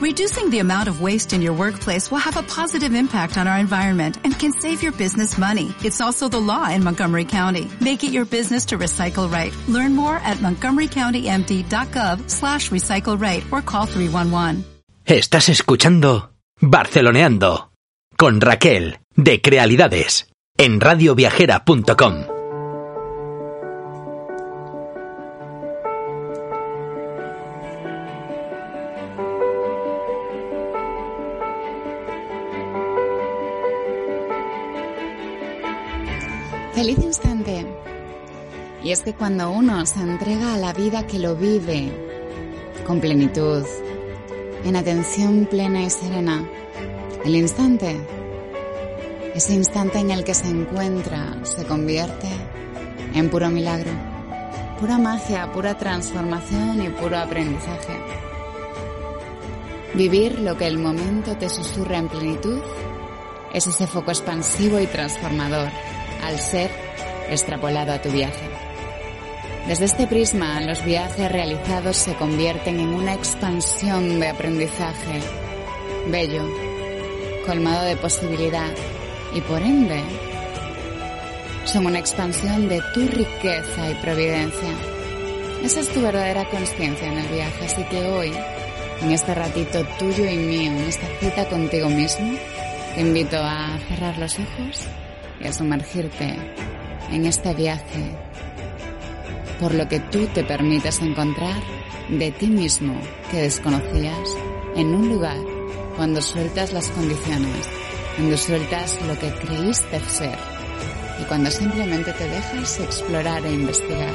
Reducing the amount of waste in your workplace will have a positive impact on our environment and can save your business money. It's also the law in Montgomery County. Make it your business to recycle right. Learn more at montgomerycountymd.gov slash recycle right or call 311. Estás escuchando Barceloneando con Raquel de Crealidades en radioviajera.com. Feliz instante. Y es que cuando uno se entrega a la vida que lo vive con plenitud, en atención plena y serena, el instante, ese instante en el que se encuentra, se convierte en puro milagro, pura magia, pura transformación y puro aprendizaje. Vivir lo que el momento te susurra en plenitud es ese foco expansivo y transformador al ser extrapolado a tu viaje. Desde este prisma, los viajes realizados se convierten en una expansión de aprendizaje bello, colmado de posibilidad y por ende son una expansión de tu riqueza y providencia. Esa es tu verdadera conciencia en el viaje, así que hoy, en este ratito tuyo y mío, en esta cita contigo mismo, te invito a cerrar los ojos y a sumergirte en este viaje por lo que tú te permites encontrar de ti mismo que desconocías en un lugar cuando sueltas las condiciones, cuando sueltas lo que creíste ser y cuando simplemente te dejas explorar e investigar.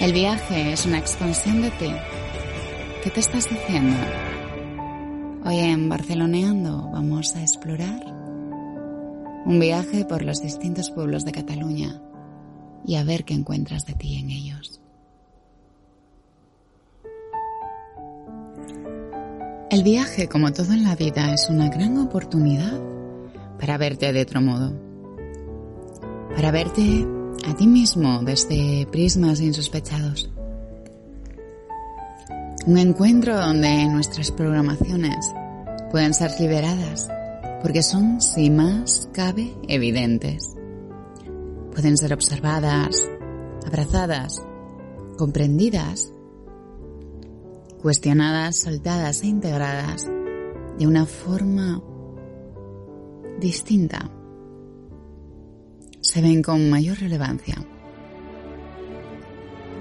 El viaje es una expansión de ti. ¿Qué te estás diciendo? Hoy en Barceloneando vamos a explorar un viaje por los distintos pueblos de Cataluña y a ver qué encuentras de ti en ellos. El viaje, como todo en la vida, es una gran oportunidad para verte de otro modo, para verte a ti mismo desde prismas insospechados. Un encuentro donde nuestras programaciones pueden ser liberadas porque son, si más cabe, evidentes. Pueden ser observadas, abrazadas, comprendidas, cuestionadas, soltadas e integradas de una forma distinta. Se ven con mayor relevancia.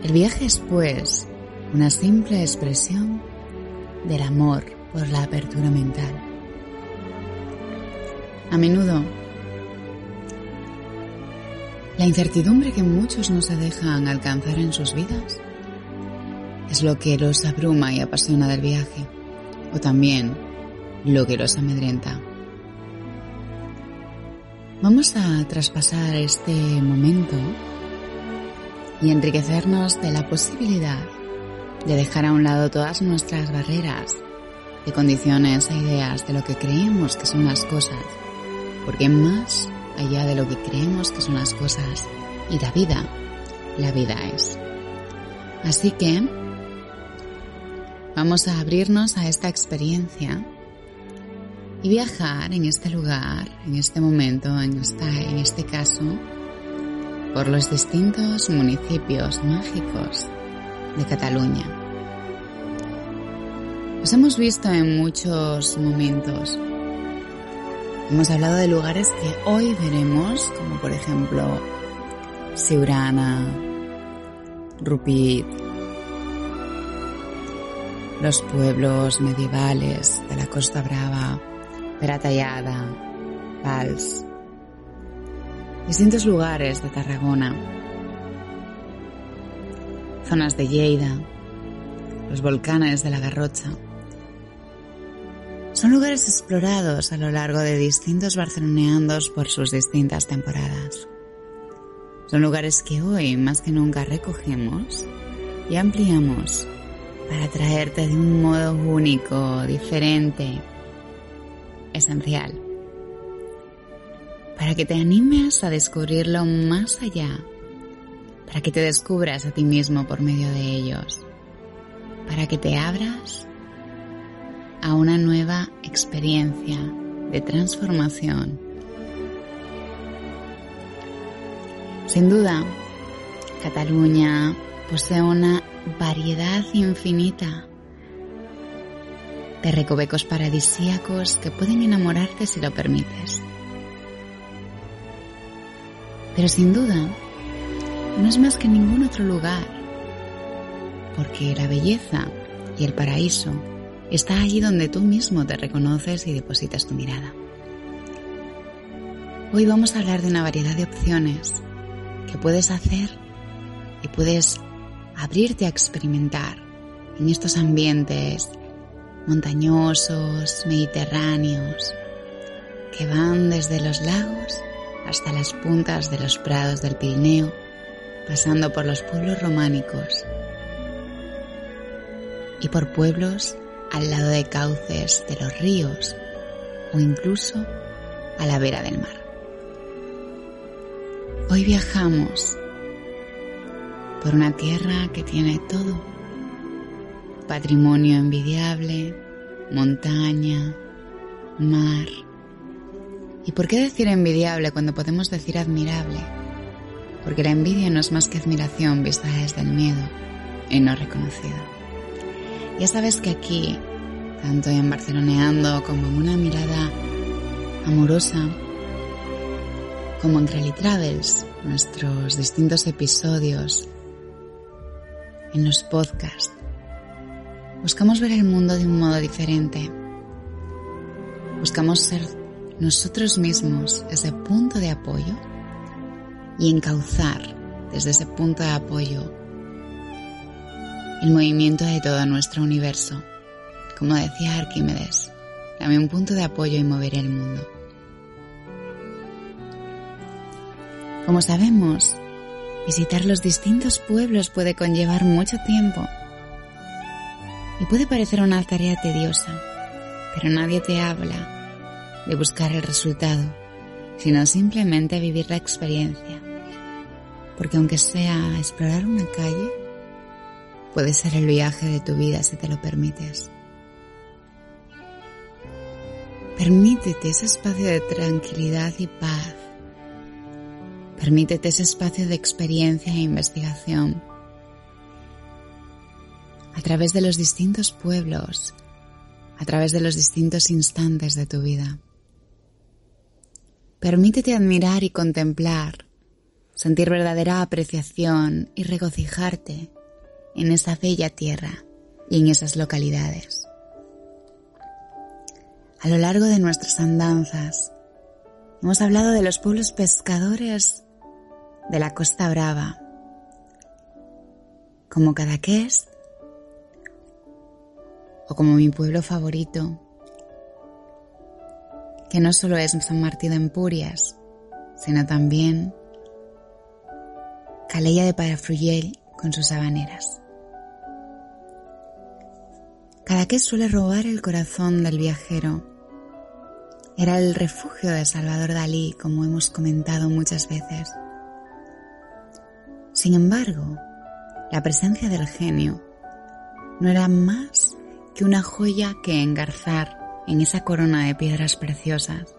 El viaje es, pues, una simple expresión del amor por la apertura mental. A menudo, la incertidumbre que muchos no se dejan alcanzar en sus vidas es lo que los abruma y apasiona del viaje, o también lo que los amedrenta. Vamos a traspasar este momento y enriquecernos de la posibilidad de dejar a un lado todas nuestras barreras de condiciones e ideas de lo que creemos que son las cosas, porque más allá de lo que creemos que son las cosas y la vida, la vida es. Así que vamos a abrirnos a esta experiencia y viajar en este lugar, en este momento, en, esta, en este caso, por los distintos municipios mágicos de Cataluña. Los hemos visto en muchos momentos. Hemos hablado de lugares que hoy veremos, como por ejemplo Siurana, Rupit, los pueblos medievales de la Costa Brava, Peratallada, Pals, distintos lugares de Tarragona, zonas de Lleida, los volcanes de la Garrocha. Son lugares explorados a lo largo de distintos barceloneandos por sus distintas temporadas. Son lugares que hoy más que nunca recogemos y ampliamos para traerte de un modo único, diferente, esencial. Para que te animes a descubrirlo más allá, para que te descubras a ti mismo por medio de ellos. para que te abras a una nueva experiencia de transformación. Sin duda, Cataluña posee una variedad infinita de recovecos paradisíacos que pueden enamorarte si lo permites. Pero sin duda, no es más que ningún otro lugar, porque la belleza y el paraíso está allí donde tú mismo te reconoces y depositas tu mirada. Hoy vamos a hablar de una variedad de opciones que puedes hacer y puedes abrirte a experimentar en estos ambientes montañosos, mediterráneos, que van desde los lagos hasta las puntas de los prados del Pirineo, pasando por los pueblos románicos y por pueblos al lado de cauces de los ríos o incluso a la vera del mar. Hoy viajamos por una tierra que tiene todo. Patrimonio envidiable, montaña, mar. ¿Y por qué decir envidiable cuando podemos decir admirable? Porque la envidia no es más que admiración vista desde el miedo y no reconocida. Ya sabes que aquí, tanto en Barceloneando como en una mirada amorosa, como en Rally Travels, nuestros distintos episodios en los podcasts. Buscamos ver el mundo de un modo diferente. Buscamos ser nosotros mismos ese punto de apoyo y encauzar desde ese punto de apoyo el movimiento de todo nuestro universo. Como decía Arquímedes, dame un punto de apoyo y moveré el mundo. Como sabemos, visitar los distintos pueblos puede conllevar mucho tiempo y puede parecer una tarea tediosa, pero nadie te habla de buscar el resultado, sino simplemente vivir la experiencia. Porque aunque sea explorar una calle, puede ser el viaje de tu vida si te lo permites. Permítete ese espacio de tranquilidad y paz Permítete ese espacio de experiencia e investigación. A través de los distintos pueblos, a través de los distintos instantes de tu vida. Permítete admirar y contemplar, sentir verdadera apreciación y regocijarte en esa bella tierra y en esas localidades. A lo largo de nuestras andanzas, hemos hablado de los pueblos pescadores de la Costa Brava, como Cadaqués o como mi pueblo favorito, que no solo es San Martín de Empurias, sino también Calella de Parafruyel con sus habaneras. Cadaqués suele robar el corazón del viajero. Era el refugio de Salvador Dalí, como hemos comentado muchas veces. Sin embargo, la presencia del genio no era más que una joya que engarzar en esa corona de piedras preciosas,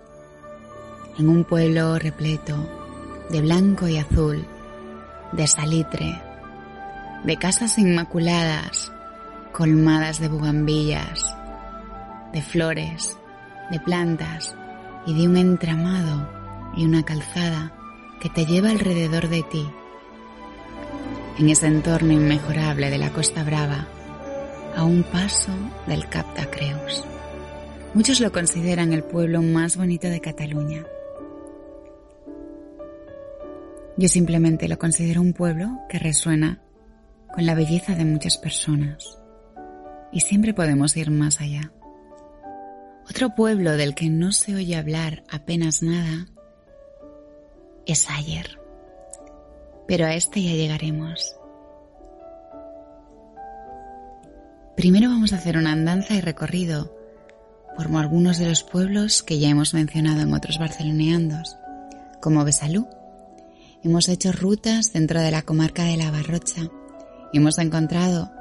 en un pueblo repleto de blanco y azul, de salitre, de casas inmaculadas, colmadas de bugambillas, de flores, de plantas y de un entramado y una calzada que te lleva alrededor de ti en ese entorno inmejorable de la Costa Brava, a un paso del Cap de Creus. Muchos lo consideran el pueblo más bonito de Cataluña. Yo simplemente lo considero un pueblo que resuena con la belleza de muchas personas y siempre podemos ir más allá. Otro pueblo del que no se oye hablar apenas nada es Ayer pero a este ya llegaremos. Primero vamos a hacer una andanza y recorrido por algunos de los pueblos que ya hemos mencionado en otros barceloneandos, como Besalú. Hemos hecho rutas dentro de la comarca de la Barrocha hemos encontrado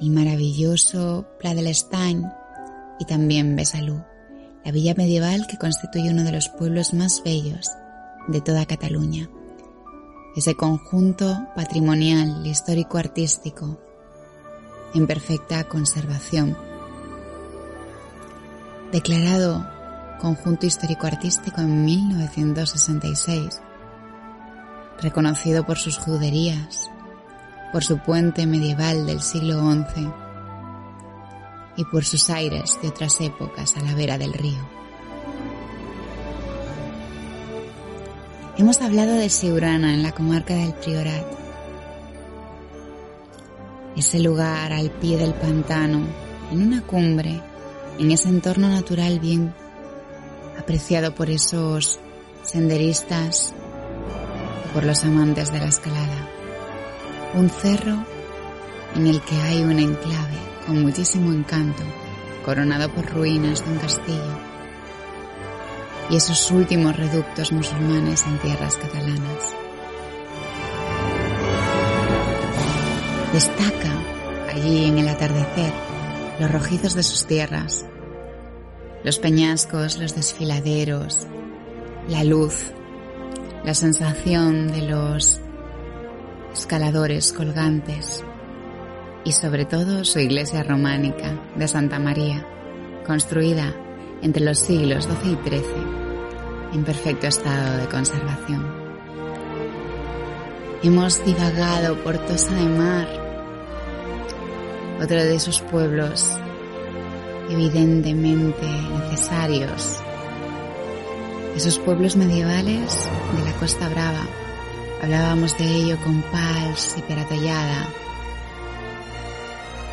el maravilloso Pla de l'Estany y también Besalú, la villa medieval que constituye uno de los pueblos más bellos de toda Cataluña. Ese conjunto patrimonial histórico-artístico en perfecta conservación. Declarado conjunto histórico-artístico en 1966, reconocido por sus juderías, por su puente medieval del siglo XI y por sus aires de otras épocas a la vera del río. Hemos hablado de Siurana en la comarca del Priorat, ese lugar al pie del pantano, en una cumbre, en ese entorno natural bien apreciado por esos senderistas por los amantes de la escalada. Un cerro en el que hay un enclave con muchísimo encanto, coronado por ruinas de un castillo y esos últimos reductos musulmanes en tierras catalanas. Destaca allí en el atardecer los rojizos de sus tierras, los peñascos, los desfiladeros, la luz, la sensación de los escaladores colgantes y sobre todo su iglesia románica de Santa María, construida entre los siglos XII y XIII, en perfecto estado de conservación. Hemos divagado por Tosa de Mar, otro de esos pueblos evidentemente necesarios, esos pueblos medievales de la Costa Brava. Hablábamos de ello con Pals y Peratallada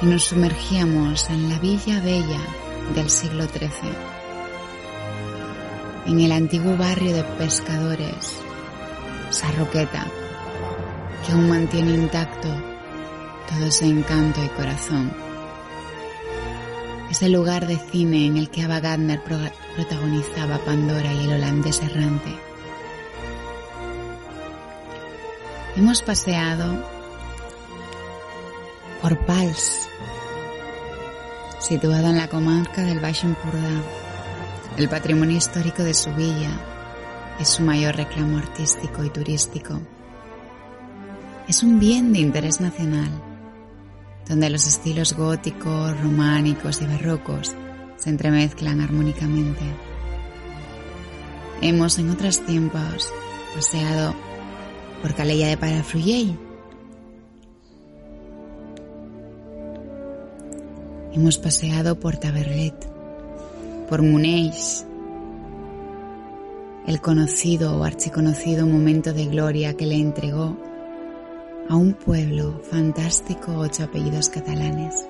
y nos sumergíamos en la Villa Bella del siglo XIII, en el antiguo barrio de pescadores, Sarroqueta, que aún mantiene intacto todo ese encanto y corazón. Ese lugar de cine en el que Ava Gardner protagonizaba Pandora y el holandés errante. Hemos paseado por Pals, situado en la comarca del Baix Empordà. El patrimonio histórico de su villa es su mayor reclamo artístico y turístico es un bien de interés nacional, donde los estilos góticos, románicos y barrocos se entremezclan armónicamente. Hemos en otros tiempos paseado por Calella de Parafruyell. Hemos paseado por Taberlet, por Muneix, el conocido o archiconocido momento de gloria que le entregó a un pueblo fantástico ocho apellidos catalanes.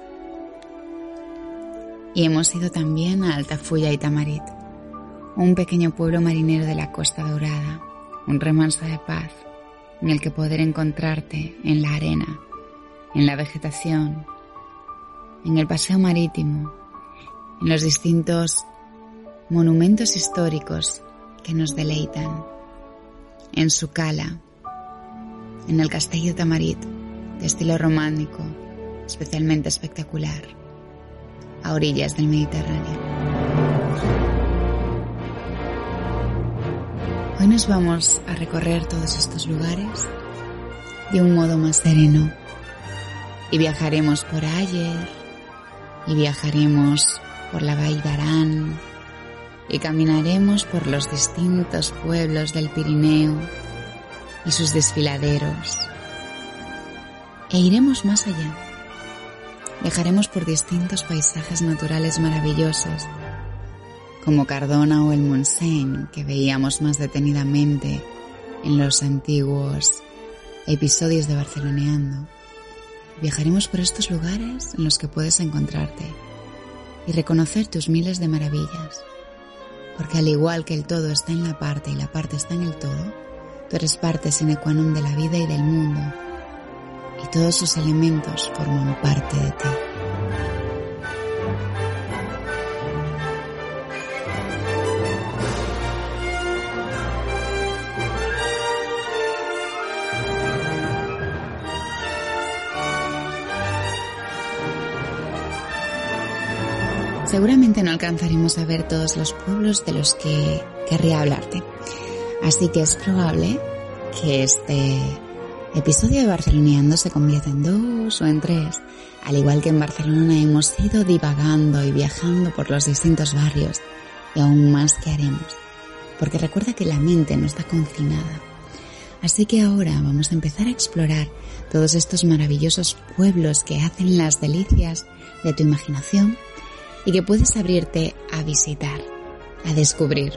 Y hemos ido también a Altafulla y Tamarit, un pequeño pueblo marinero de la Costa Dorada, un remanso de paz en el que poder encontrarte en la arena, en la vegetación, en el paseo marítimo, en los distintos monumentos históricos que nos deleitan, en su cala, en el castillo Tamarit, de estilo románico, especialmente espectacular, a orillas del Mediterráneo. Hoy nos vamos a recorrer todos estos lugares de un modo más sereno y viajaremos por Ayer y viajaremos por la Vall d'Aran y caminaremos por los distintos pueblos del Pirineo y sus desfiladeros. E iremos más allá. Viajaremos por distintos paisajes naturales maravillosos, como Cardona o el Montseny, que veíamos más detenidamente en los antiguos episodios de Barceloneando. Viajaremos por estos lugares en los que puedes encontrarte y reconocer tus miles de maravillas, porque al igual que el todo está en la parte y la parte está en el todo, Tú eres parte sine qua non de la vida y del mundo, y todos sus elementos forman parte de ti. Seguramente no alcanzaremos a ver todos los pueblos de los que querría hablarte. Así que es probable que este episodio de Barceloneando se convierta en dos o en tres. Al igual que en Barcelona hemos ido divagando y viajando por los distintos barrios y aún más que haremos. Porque recuerda que la mente no está confinada. Así que ahora vamos a empezar a explorar todos estos maravillosos pueblos que hacen las delicias de tu imaginación y que puedes abrirte a visitar, a descubrir.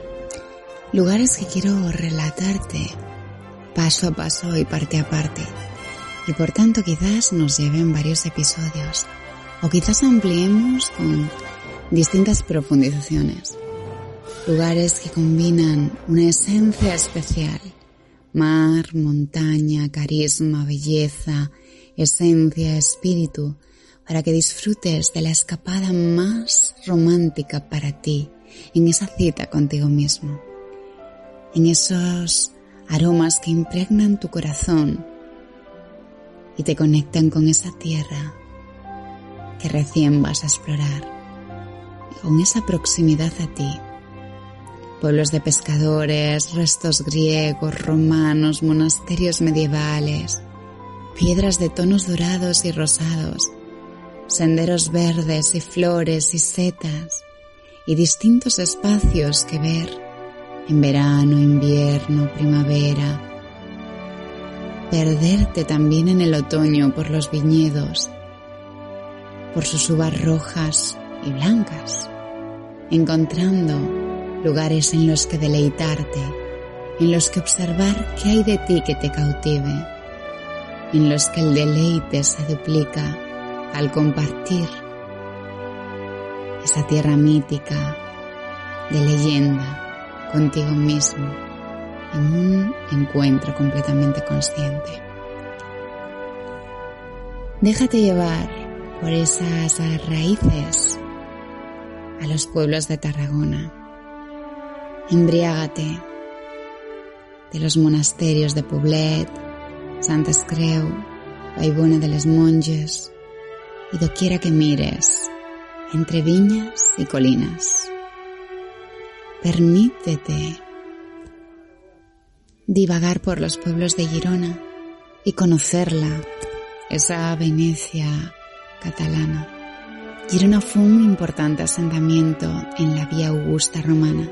Lugares que quiero relatarte paso a paso y parte a parte. Y por tanto quizás nos lleven varios episodios o quizás ampliemos con distintas profundizaciones. Lugares que combinan una esencia especial. Mar, montaña, carisma, belleza, esencia, espíritu, para que disfrutes de la escapada más romántica para ti en esa cita contigo mismo, en esos aromas que impregnan tu corazón y te conectan con esa tierra que recién vas a explorar, con esa proximidad a ti. Pueblos de pescadores, restos griegos, romanos, monasterios medievales, piedras de tonos dorados y rosados, senderos verdes y flores y setas y distintos espacios que ver en verano, invierno, primavera. Perderte también en el otoño por los viñedos, por sus uvas rojas y blancas, encontrando lugares en los que deleitarte, en los que observar qué hay de ti que te cautive, en los que el deleite se duplica al compartir esa tierra mítica de leyenda contigo mismo en un encuentro completamente consciente. Déjate llevar por esas raíces a los pueblos de Tarragona. Embriágate de los monasterios de Poblet, Santa Escreu, Baibona de les Monges, y doquiera que mires, entre viñas y colinas. Permítete divagar por los pueblos de Girona y conocerla, esa Venecia catalana. Girona fue un importante asentamiento en la vía augusta romana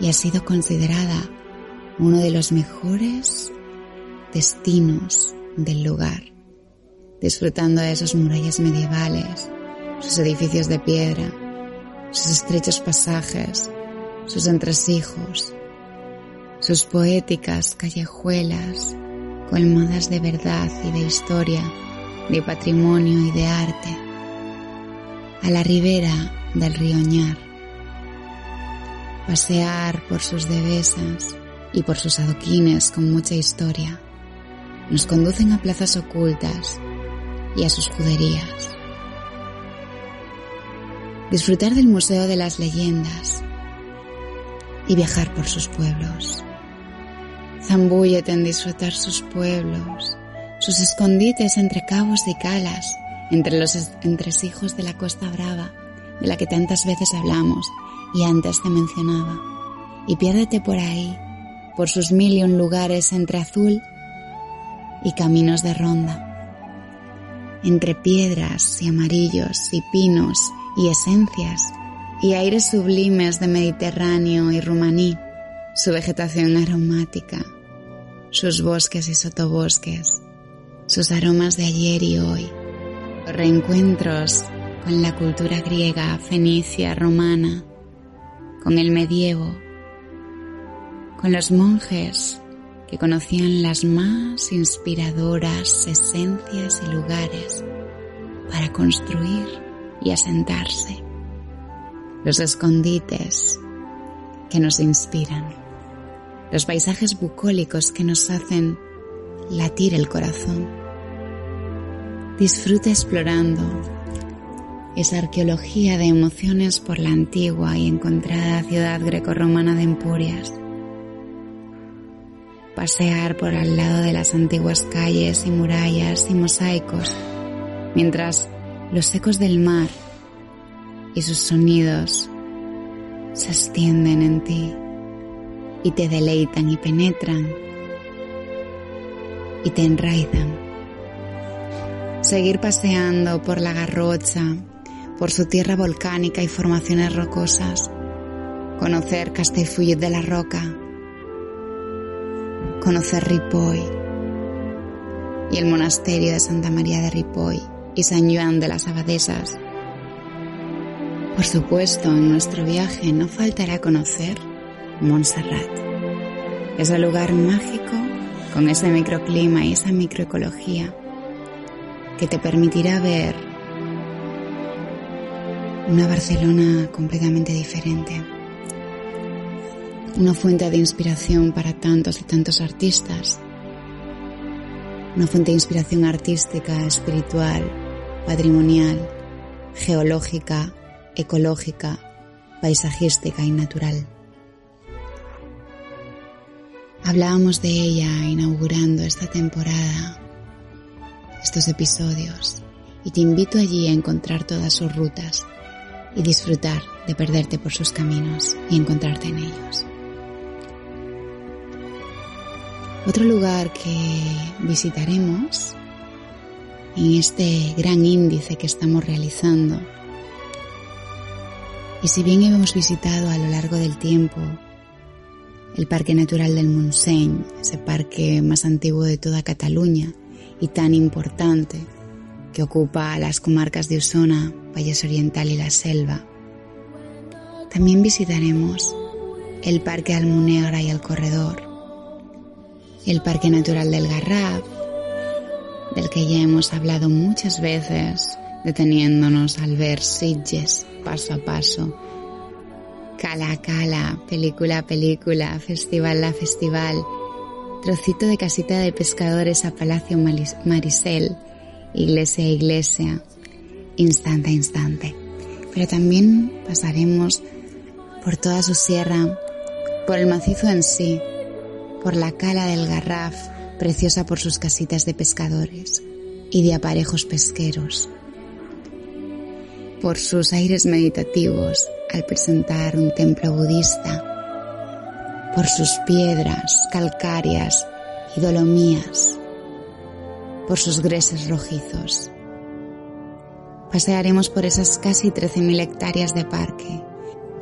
y ha sido considerada uno de los mejores destinos del lugar disfrutando de esas murallas medievales, sus edificios de piedra, sus estrechos pasajes, sus entresijos, sus poéticas callejuelas colmadas de verdad y de historia, de patrimonio y de arte, a la ribera del río Ñar, pasear por sus devesas y por sus adoquines con mucha historia, nos conducen a plazas ocultas y a sus juderías. Disfrutar del Museo de las Leyendas y viajar por sus pueblos. Zambúllete en disfrutar sus pueblos, sus escondites entre cabos y calas, entre los entresijos de la Costa Brava, de la que tantas veces hablamos y antes te mencionaba. Y piérdete por ahí, por sus mil y un lugares entre azul y caminos de ronda entre piedras y amarillos y pinos y esencias y aires sublimes de Mediterráneo y Rumaní, su vegetación aromática, sus bosques y sotobosques, sus aromas de ayer y hoy, los reencuentros con la cultura griega, fenicia, romana, con el medievo, con los monjes que conocían las más inspiradoras esencias y lugares para construir y asentarse, los escondites que nos inspiran, los paisajes bucólicos que nos hacen latir el corazón. Disfruta explorando esa arqueología de emociones por la antigua y encontrada ciudad grecorromana de Empurias pasear por al lado de las antiguas calles y murallas y mosaicos, mientras los ecos del mar y sus sonidos se extienden en ti y te deleitan y penetran y te enraizan. Seguir paseando por la garrocha, por su tierra volcánica y formaciones rocosas, conocer Castellfollit de la Roca, conocer Ripoll y el monasterio de Santa María de Ripoll y San Juan de las Abadesas. Por supuesto, en nuestro viaje no faltará conocer Montserrat, ese lugar mágico con ese microclima y esa microecología que te permitirá ver una Barcelona completamente diferente. Una fuente de inspiración para tantos y tantos artistas. Una fuente de inspiración artística, espiritual, patrimonial, geológica, ecológica, paisajística y natural. Hablábamos de ella inaugurando esta temporada, estos episodios, y te invito allí a encontrar todas sus rutas y disfrutar de perderte por sus caminos y encontrarte en ellos. Otro lugar que visitaremos en este gran índice que estamos realizando. Y si bien hemos visitado a lo largo del tiempo el Parque Natural del Montseny, ese parque más antiguo de toda Cataluña y tan importante que ocupa las comarcas de Osona, Valles Oriental y la Selva. También visitaremos el Parque Almunegra y el Corredor, el Parque Natural del Garraf, del que ya hemos hablado muchas veces, deteniéndonos al ver Sitges paso a paso, cala a cala, película a película, festival a festival, trocito de casita de pescadores a Palacio Marisel, iglesia a iglesia, instante a instante. Pero también pasaremos por toda su sierra, por el macizo en sí, por la cala del Garraf, preciosa por sus casitas de pescadores y de aparejos pesqueros, por sus aires meditativos al presentar un templo budista, por sus piedras calcáreas y dolomías, por sus greses rojizos. Pasearemos por esas casi 13.000 hectáreas de parque,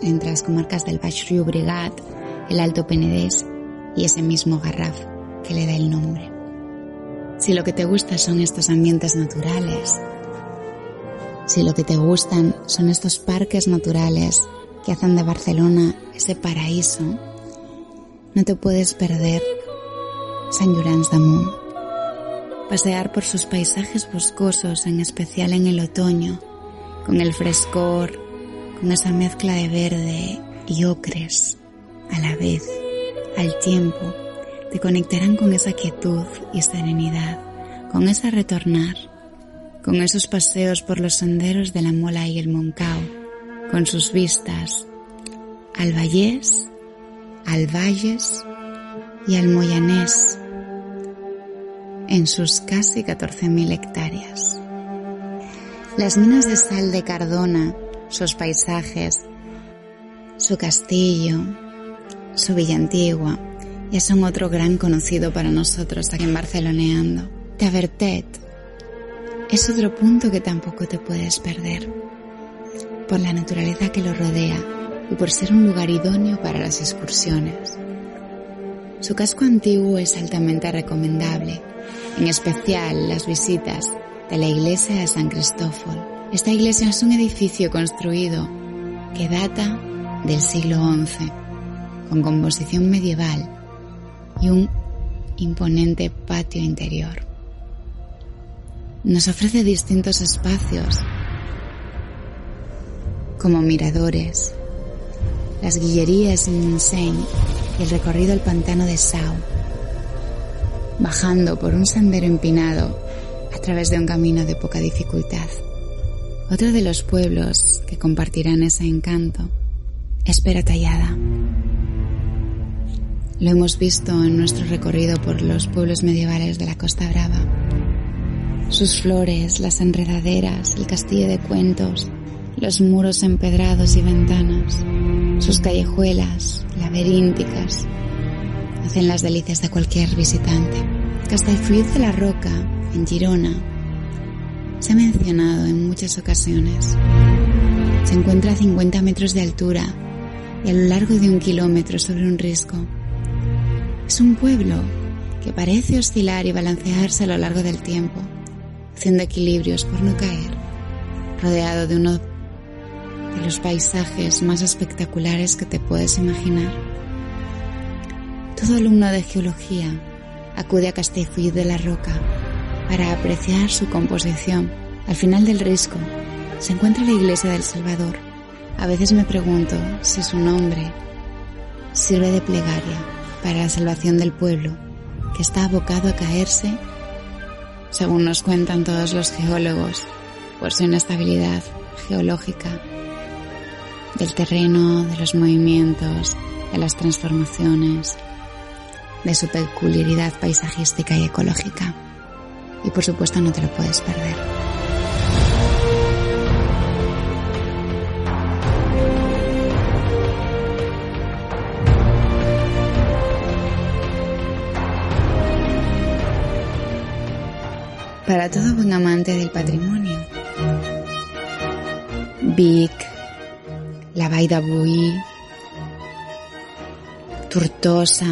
entre las comarcas del Baix Brigat, el Alto Penedés y ese mismo Garraf que le da el nombre. Si lo que te gusta son estos ambientes naturales, si lo que te gustan son estos parques naturales que hacen de Barcelona ese paraíso, no te puedes perder Sant Llorenç Damunt pasear por sus paisajes boscosos, en especial en el otoño, con el frescor, con esa mezcla de verde y ocres, a la vez, al tiempo, te conectarán con esa quietud y serenidad, con ese retornar, con esos paseos por los senderos de la Mola y el Moncao, con sus vistas al Vallés, al Valles y al Moyanés, en sus casi 14.000 hectáreas. Las minas de sal de Cardona, sus paisajes, su castillo, su villa antigua, ya son otro gran conocido para nosotros aquí en Barceloneando. Tavertet es otro punto que tampoco te puedes perder, por la naturaleza que lo rodea y por ser un lugar idóneo para las excursiones. Su casco antiguo es altamente recomendable en especial las visitas de la iglesia de San Cristóforo. Esta iglesia es un edificio construido que data del siglo XI, con composición medieval y un imponente patio interior. Nos ofrece distintos espacios, como miradores, las guillerías en Insane y el recorrido al pantano de Sau bajando por un sendero empinado a través de un camino de poca dificultad. Otro de los pueblos que compartirán ese encanto es Peratallada. Lo hemos visto en nuestro recorrido por los pueblos medievales de la Costa Brava. Sus flores, las enredaderas, el castillo de cuentos, los muros empedrados y ventanas, sus callejuelas laberínticas, hacen las delicias de cualquier visitante. Castellfollit de la Roca, en Girona, se ha mencionado en muchas ocasiones. Se encuentra a 50 metros de altura y a lo largo de un kilómetro sobre un risco. Es un pueblo que parece oscilar y balancearse a lo largo del tiempo, haciendo equilibrios por no caer, rodeado de uno de los paisajes más espectaculares que te puedes imaginar. Todo alumno de geología acude a Castellfollit de la Roca para apreciar su composición. Al final del risco se encuentra la iglesia del Salvador. A veces me pregunto si su nombre sirve de plegaria para la salvación del pueblo que está abocado a caerse, según nos cuentan todos los geólogos, por su inestabilidad geológica del terreno, de los movimientos, de las transformaciones, de su peculiaridad paisajística y ecológica. Y por supuesto no te lo puedes perder. Para todo buen amante del patrimonio. Vic, la Baida Buí, Turtosa,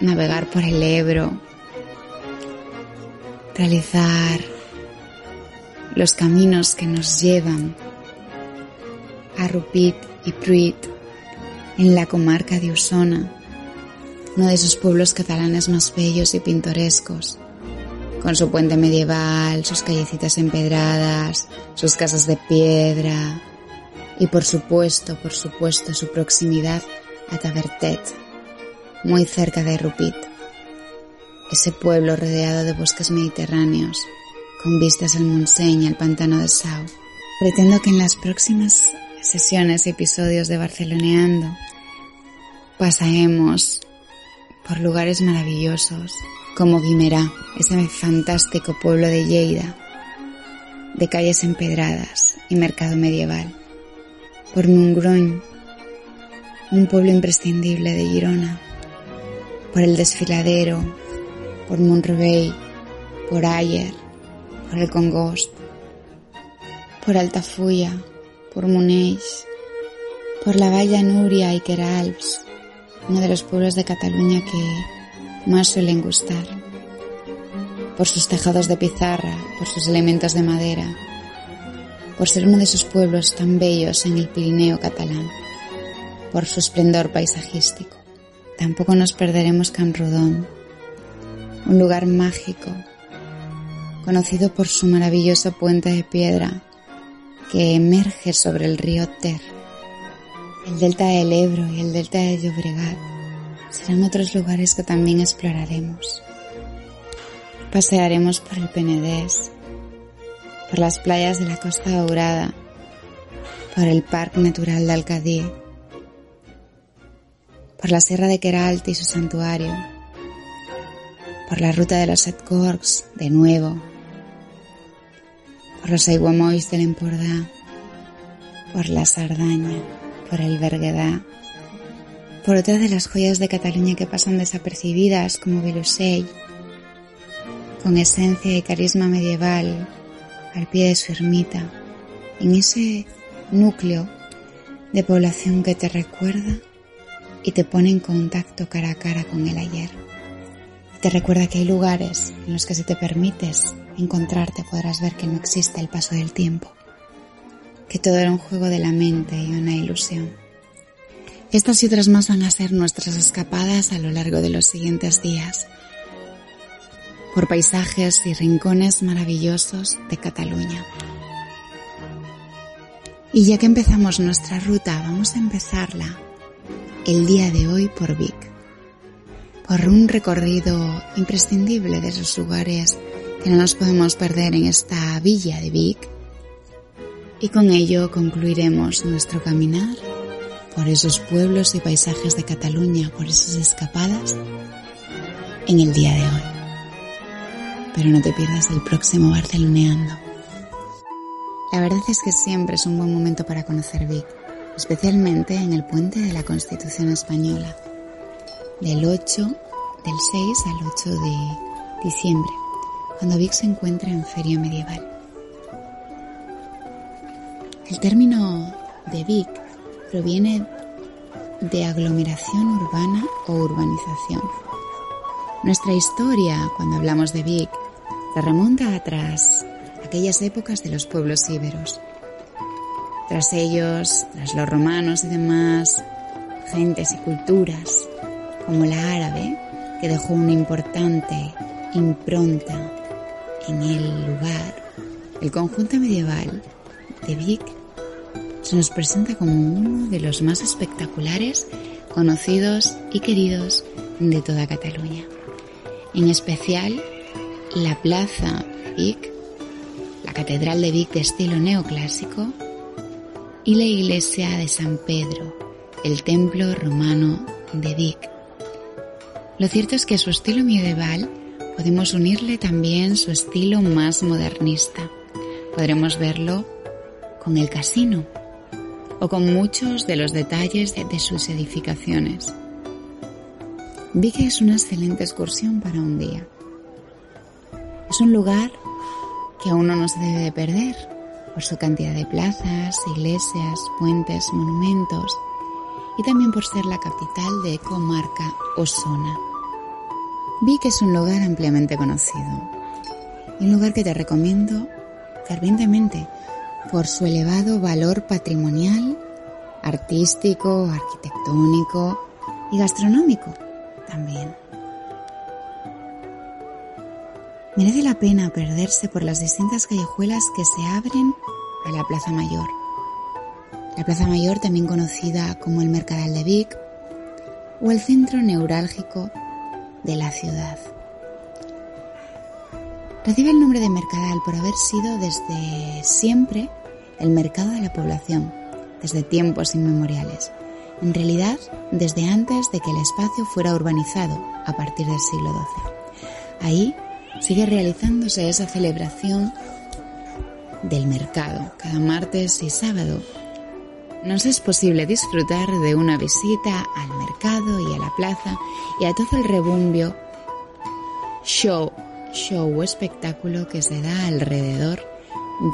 navegar por el Ebro, realizar los caminos que nos llevan a Rupit y Pruit en la comarca de Usona, uno de esos pueblos catalanes más bellos y pintorescos, con su puente medieval, sus callecitas empedradas, sus casas de piedra y por supuesto, por supuesto, su proximidad a Tabertet, muy cerca de Rupit, ese pueblo rodeado de bosques mediterráneos, con vistas al Montseny y al pantano de Sau. Pretendo que en las próximas sesiones y episodios de Barceloneando pasaremos por lugares maravillosos como Guimerá, ese fantástico pueblo de Lleida, de calles empedradas y mercado medieval, por Montgroñ, un pueblo imprescindible de Girona, por el desfiladero, por Montrevey, por Ayer, por el Congost, por Altafulla, por Muneix, por la Valla Nuria y Queralbs, uno de los pueblos de Cataluña que más suelen gustar, por sus tejados de pizarra, por sus elementos de madera, por ser uno de esos pueblos tan bellos en el Pirineo catalán, por su esplendor paisajístico. Tampoco nos perderemos Rodón, un lugar mágico, conocido por su maravilloso puente de piedra que emerge sobre el río Ter. El delta del Ebro y el delta de Llobregat serán otros lugares que también exploraremos. Pasearemos por el Penedés, por las playas de la Costa Dourada, por el Parque Natural de Alcadí, por la Sierra de Queralt y su santuario, por la ruta de los Set Corks de nuevo, por los Aiguamois del Empordà, por la Sardaña, por el Berguedà, por otra de las joyas de Cataluña que pasan desapercibidas como Vilusell, con esencia y carisma medieval al pie de su ermita, en ese núcleo de población que te recuerda y te pone en contacto cara a cara con el ayer. te recuerda que hay lugares en los que si te permites encontrarte podrás ver que no existe el paso del tiempo, que todo era un juego de la mente y una ilusión. Estas y otras más van a ser nuestras escapadas a lo largo de los siguientes días, por paisajes y rincones maravillosos de Cataluña. Y ya que empezamos nuestra ruta, vamos a empezarla el día de hoy por Vic, por un recorrido imprescindible de esos lugares que no nos podemos perder en esta villa de Vic. Y con ello concluiremos nuestro caminar por esos pueblos y paisajes de Cataluña, por esas escapadas en el día de hoy. Pero no te pierdas el próximo Barceloneando. La verdad es que siempre es un buen momento para conocer Vic, especialmente en el puente de la Constitución Española, del 8, del 6 al 8 de diciembre, cuando Vic se encuentra en feria medieval. El término de Vic proviene de aglomeración urbana o urbanización. Nuestra historia, cuando hablamos de Vic, se remonta atrás, aquellas épocas de los pueblos íberos. Tras ellos, tras los romanos y demás, gentes y culturas, como la árabe, que dejó una importante impronta en el lugar, el conjunto medieval de Vic se nos presenta como uno de los más espectaculares, conocidos y queridos de toda Cataluña. En especial, la Plaza Vic, la Catedral de Vic de estilo neoclásico y la Iglesia de San Pedro, el templo romano de Vic. Lo cierto es que a su estilo medieval podemos unirle también su estilo más modernista. Podremos verlo con el casino o con muchos de los detalles de, sus edificaciones. Vi que es una excelente excursión para un día. Es un lugar que a uno no se debe de perder por su cantidad de plazas, iglesias, puentes, monumentos y también por ser la capital de comarca Osona. Vi que es un lugar ampliamente conocido un lugar que te recomiendo fervientemente por su elevado valor patrimonial, artístico, arquitectónico y gastronómico también. Merece la pena perderse por las distintas callejuelas que se abren a la Plaza Mayor. La Plaza Mayor, también conocida como el Mercadal de Vic, o el centro neurálgico de la ciudad. Recibe el nombre de Mercadal por haber sido desde siempre el mercado de la población, desde tiempos inmemoriales. En realidad, desde antes de que el espacio fuera urbanizado, a partir del siglo XII. Ahí sigue realizándose esa celebración del mercado, cada martes y sábado. Nos es posible disfrutar de una visita al mercado y a la plaza y a todo el rebumbio show show o espectáculo que se da alrededor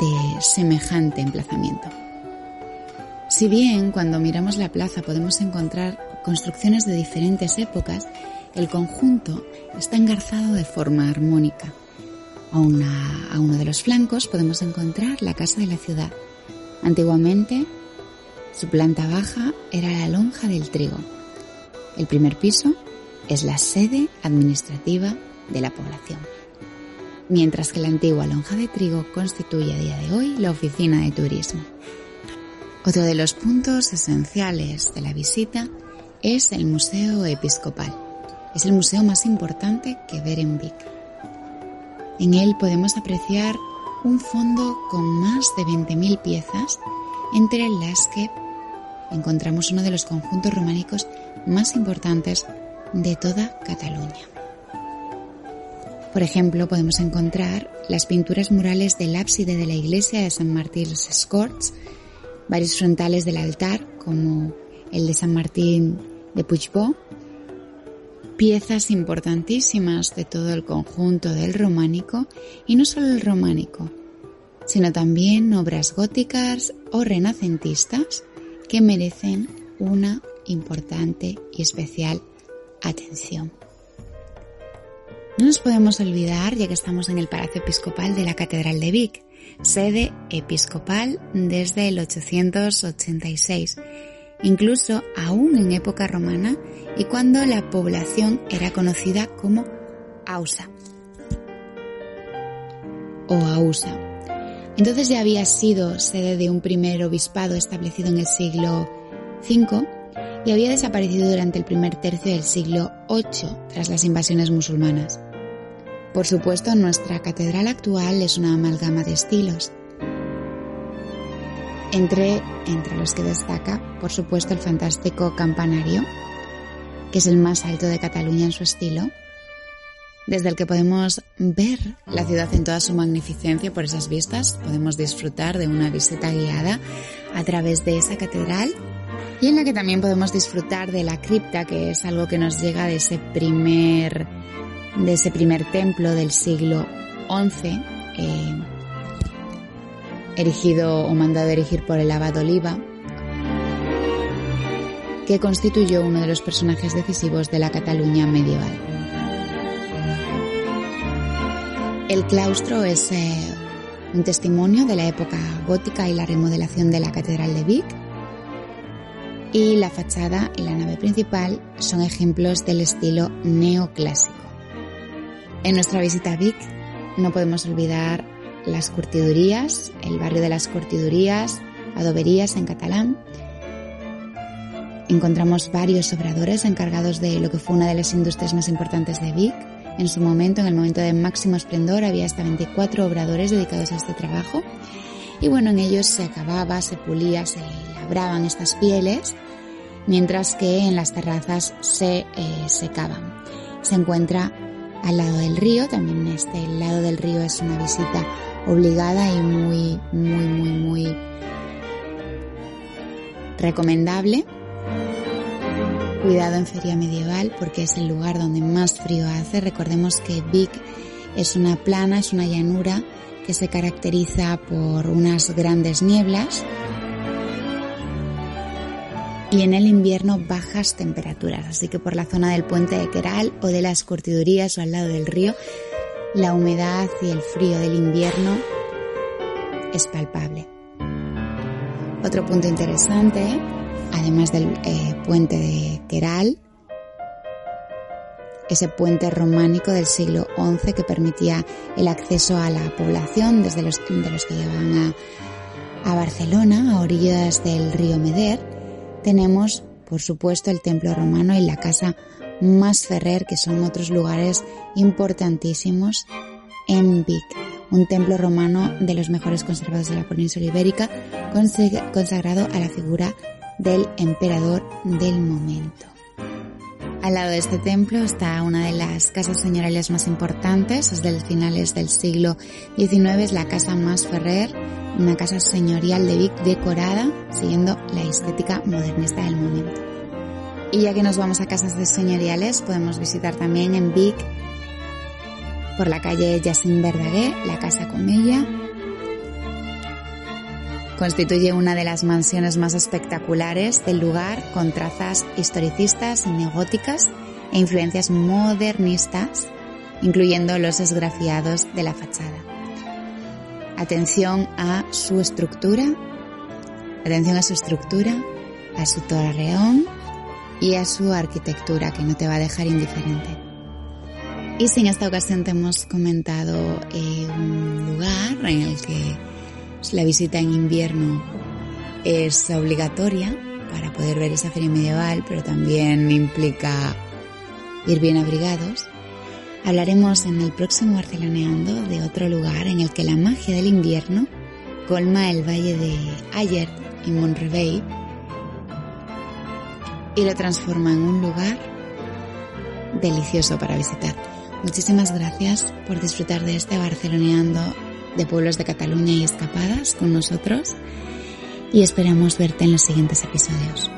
de semejante emplazamiento. Si bien cuando miramos la plaza podemos encontrar construcciones de diferentes épocas, el conjunto está engarzado de forma armónica. A, a uno de los flancos podemos encontrar la Casa de la Ciudad. Antiguamente, su planta baja era la lonja del trigo. El primer piso es la sede administrativa de la población mientras que la antigua lonja de trigo constituye a día de hoy la oficina de turismo. Otro de los puntos esenciales de la visita es el Museo Episcopal. Es el museo más importante que ver en Vic. En él podemos apreciar un fondo con más de 20.000 piezas, entre las que encontramos uno de los conjuntos románicos más importantes de toda Cataluña. Por ejemplo, podemos encontrar las pinturas murales del ábside de la iglesia de San Martín los Escorts, varios frontales del altar, como el de San Martín de Puigbo, piezas importantísimas de todo el conjunto del románico, y no solo el románico, sino también obras góticas o renacentistas que merecen una importante y especial atención. No nos podemos olvidar, ya que estamos en el Palacio Episcopal de la Catedral de Vic, sede episcopal desde el 886, incluso aún en época romana y cuando la población era conocida como Ausa o Ausa. Entonces ya había sido sede de un primer obispado establecido en el siglo V y había desaparecido durante el primer tercio del siglo VIII tras las invasiones musulmanas. Por supuesto, nuestra catedral actual es una amalgama de estilos. Entre, entre los que destaca, por supuesto, el fantástico campanario, que es el más alto de Cataluña en su estilo, desde el que podemos ver la ciudad en toda su magnificencia por esas vistas. Podemos disfrutar de una visita guiada a través de esa catedral y en la que también podemos disfrutar de la cripta, que es algo que nos llega de ese primer, de ese primer templo del siglo XI, eh, erigido o mandado a erigir por el abad Oliva, que constituyó uno de los personajes decisivos de la Cataluña medieval. El claustro es eh, un testimonio de la época gótica y la remodelación de la Catedral de Vic. Y la fachada y la nave principal son ejemplos del estilo neoclásico. En nuestra visita a Vic no podemos olvidar las curtidurías, el barrio de las curtidurías, adoberías en catalán, encontramos varios obradores encargados de lo que fue una de las industrias más importantes de Vic. En su momento, en el momento de máximo esplendor, había hasta 24 obradores dedicados a este trabajo. Y bueno, en ellos se acababa, se pulía, se labraban estas pieles, mientras que en las terrazas se eh, secaban. Se encuentra al lado del río, también este lado del río es una visita obligada y muy, muy, muy, muy recomendable. Cuidado en feria medieval porque es el lugar donde más frío hace. Recordemos que Vic es una plana, es una llanura que se caracteriza por unas grandes nieblas y en el invierno bajas temperaturas, así que por la zona del puente de Queral o de las curtidurías o al lado del río, la humedad y el frío del invierno es palpable. Otro punto interesante además del eh, puente de Queral, ese puente románico del siglo XI que permitía el acceso a la población desde los, que llevaban a Barcelona, a orillas del río Meder. Tenemos, por supuesto, el templo romano y la casa más Ferrer, que son otros lugares importantísimos en Vic, un templo romano de los mejores conservados de la península ibérica, consagrado a la figura del emperador del momento. Al lado de este templo está una de las casas señoriales más importantes, es de finales del siglo XIX, es la Casa Más Ferrer, una casa señorial de Vic decorada, siguiendo la estética modernista del momento. Y ya que nos vamos a casas de señoriales, podemos visitar también en Vic, por la calle Jacint Verdaguer, la Casa Comella, Constituye una de las mansiones más espectaculares del lugar con trazas historicistas y neogóticas e influencias modernistas, incluyendo los esgrafiados de la fachada. Atención a su estructura, atención a su estructura, a su torreón y a su arquitectura que no te va a dejar indiferente. Y si en esta ocasión te hemos comentado eh, un lugar en el que la visita en invierno es obligatoria para poder ver esa feria medieval, pero también implica ir bien abrigados. Hablaremos en el próximo Barceloneando de otro lugar en el que la magia del invierno colma el valle de Ayert y Montrevey y lo transforma en un lugar delicioso para visitar. Muchísimas gracias por disfrutar de este Barceloneando de pueblos de Cataluña y escapadas con nosotros y esperamos verte en los siguientes episodios.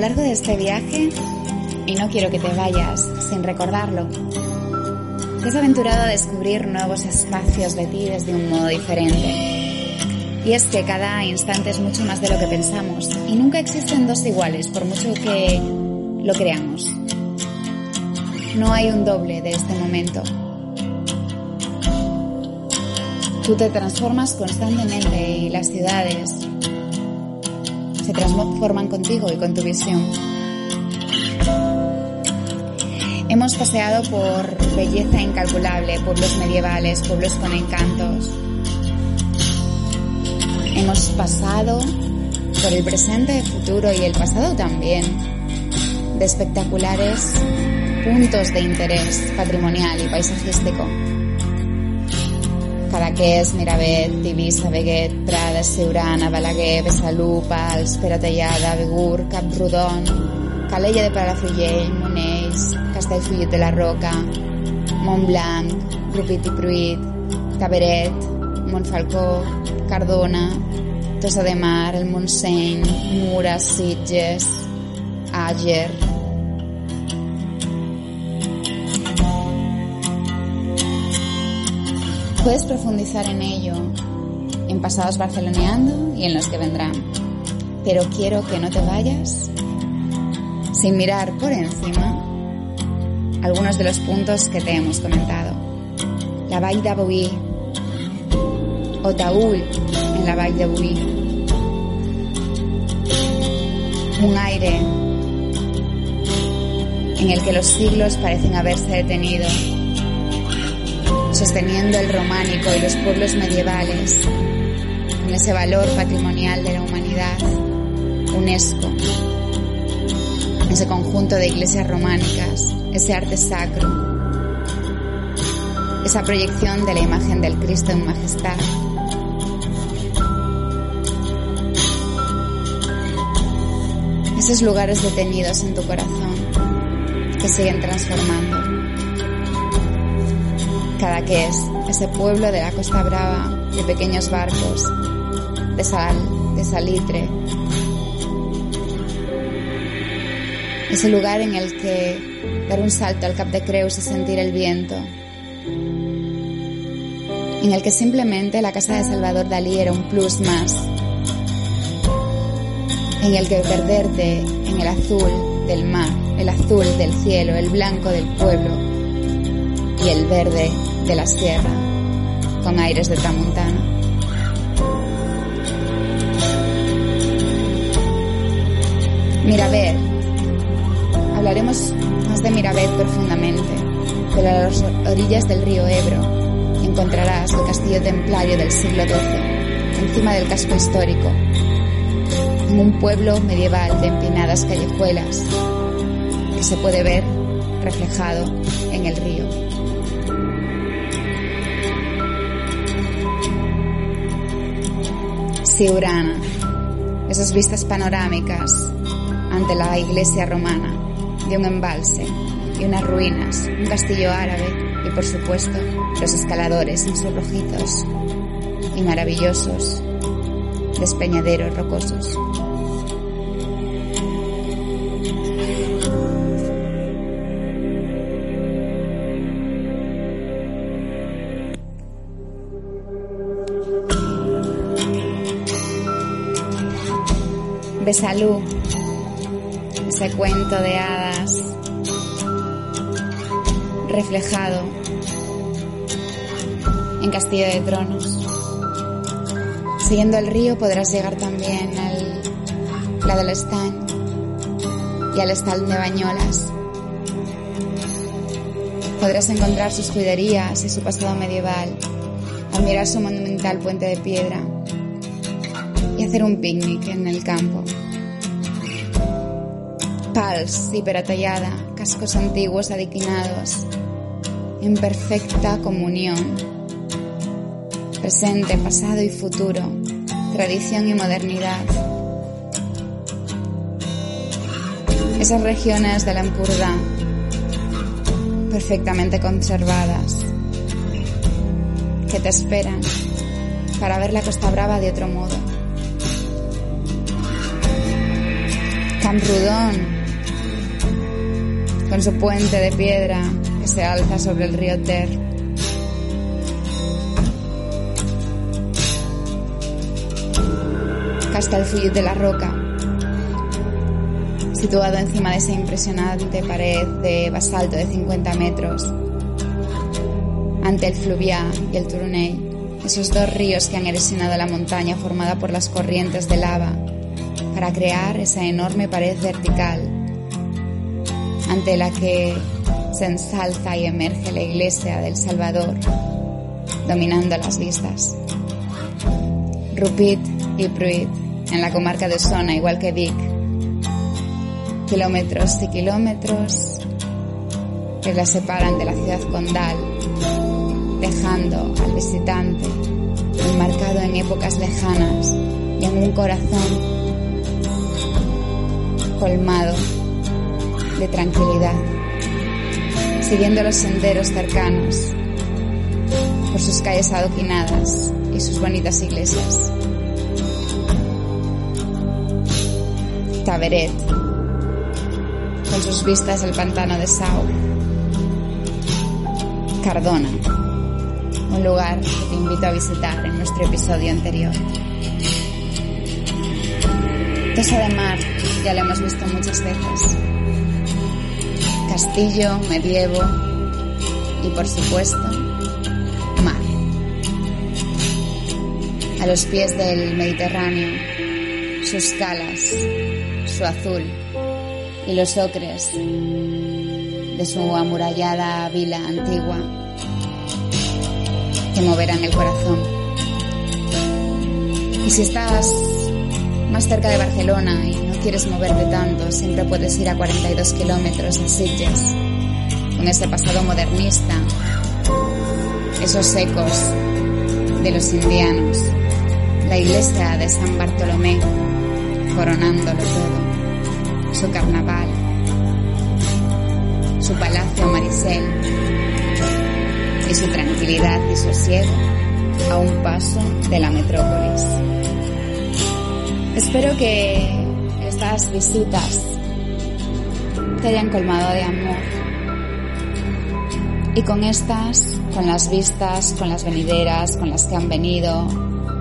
Largo de este viaje, y no quiero que te vayas sin recordarlo, te has aventurado a descubrir nuevos espacios de ti desde un modo diferente. Y es que cada instante es mucho más de lo que pensamos y nunca existen dos iguales por mucho que lo creamos. No hay un doble de este momento. Tú te transformas constantemente y las ciudades se transforman contigo y con tu visión. Hemos paseado por belleza incalculable, pueblos medievales, pueblos con encantos. Hemos pasado por el presente, el futuro y el pasado también, de espectaculares puntos de interés patrimonial y paisajístico. Cadaqués, Miravet, Tivissa, Beguet, Prada, Siurana, Balaguer, Besalú, Pals, Peratellada, Begur, Camprodon, Calella de Palafrugell, Monells, Castellfollit de la Roca, Montblanc, Rupit i Pruit, Taberet, Montfalcó, Cardona, Tossa de Mar, el Montseny, Mura, Sitges, Àger, Puedes profundizar en ello en pasados barceloneando y en los que vendrán. Pero quiero que no te vayas sin mirar por encima algunos de los puntos que te hemos comentado. La Vall de Boí, Otaúl en la Vall de. Un aire en el que los siglos parecen haberse detenido sosteniendo el románico y los pueblos medievales, con ese valor patrimonial de la humanidad, UNESCO, ese conjunto de iglesias románicas, ese arte sacro, esa proyección de la imagen del Cristo en majestad. Esos lugares detenidos en tu corazón que siguen transformando. Cadaqués, ese pueblo de la Costa Brava, de pequeños barcos, de sal, de salitre. Ese lugar en el que dar un salto al Cap de Creus y sentir el viento. En el que simplemente la casa de Salvador Dalí era un plus más. En el que perderte en el azul del mar, el azul del cielo, el blanco del pueblo y el verde de la sierra, con aires de tramontana. Miravet. Hablaremos más de Miravet profundamente, pero a las orillas del río Ebro encontrarás el castillo templario del siglo XII, encima del casco histórico, en un pueblo medieval de empinadas callejuelas que se puede ver reflejado en el río. Urana, esas vistas panorámicas ante la iglesia romana, de un embalse y unas ruinas, un castillo árabe y por supuesto los escaladores en sus rojizos y maravillosos despeñaderos rocosos. Salud, ese cuento de hadas reflejado en Castillo de Tronos. Siguiendo el río podrás llegar también al la del Están y al Estal de Bañolas. Podrás encontrar sus juderías y su pasado medieval, admirar su monumental puente de piedra hacer un picnic en el campo. Pals hiperatallada, cascos antiguos adiquinados, en perfecta comunión. Presente, pasado y futuro, tradición y modernidad. Esas regiones de la Empurda, perfectamente conservadas, que te esperan para ver la Costa Brava de otro modo. Camprudón, con su puente de piedra que se alza sobre el río Ter. Castelfuyut de la Roca, situado encima de esa impresionante pared de basalto de 50 metros, ante el Fluvià y el Turuney, esos dos ríos que han erosionado la montaña formada por las corrientes de lava para crear esa enorme pared vertical ante la que se ensalza y emerge la iglesia del Salvador, dominando las vistas. Rupit y Pruit, en la comarca de Sona, igual que Vic. Kilómetros y kilómetros que la separan de la ciudad condal, dejando al visitante enmarcado en épocas lejanas y en un corazón colmado de tranquilidad, siguiendo los senderos cercanos por sus calles adoquinadas y sus bonitas iglesias. Taberet, con sus vistas del pantano de Sau. Cardona, un lugar que te invito a visitar en nuestro episodio anterior. Tosa de Mar, ya lo hemos visto muchas veces. Castillo, medievo y por supuesto, mar. A los pies del Mediterráneo, sus calas, su azul y los ocres de su amurallada vila antigua te moverán el corazón. Y si estás más cerca de Barcelona y quieres moverte tanto, siempre puedes ir a 42 kilómetros a Sitges, con ese pasado modernista, esos ecos de los indianos, la iglesia de San Bartolomé, coronándolo todo, su carnaval, su palacio Marisel y su tranquilidad y sosiego a un paso de la metrópolis. Espero que estas visitas te hayan colmado de amor. Y con estas, con las vistas, con las venideras, con las que han venido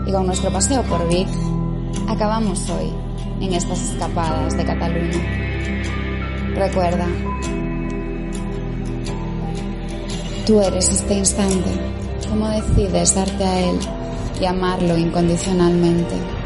y con nuestro paseo por Vic, acabamos hoy en estas escapadas de Cataluña. Recuerda, tú eres este instante, cómo decides darte a él y amarlo incondicionalmente.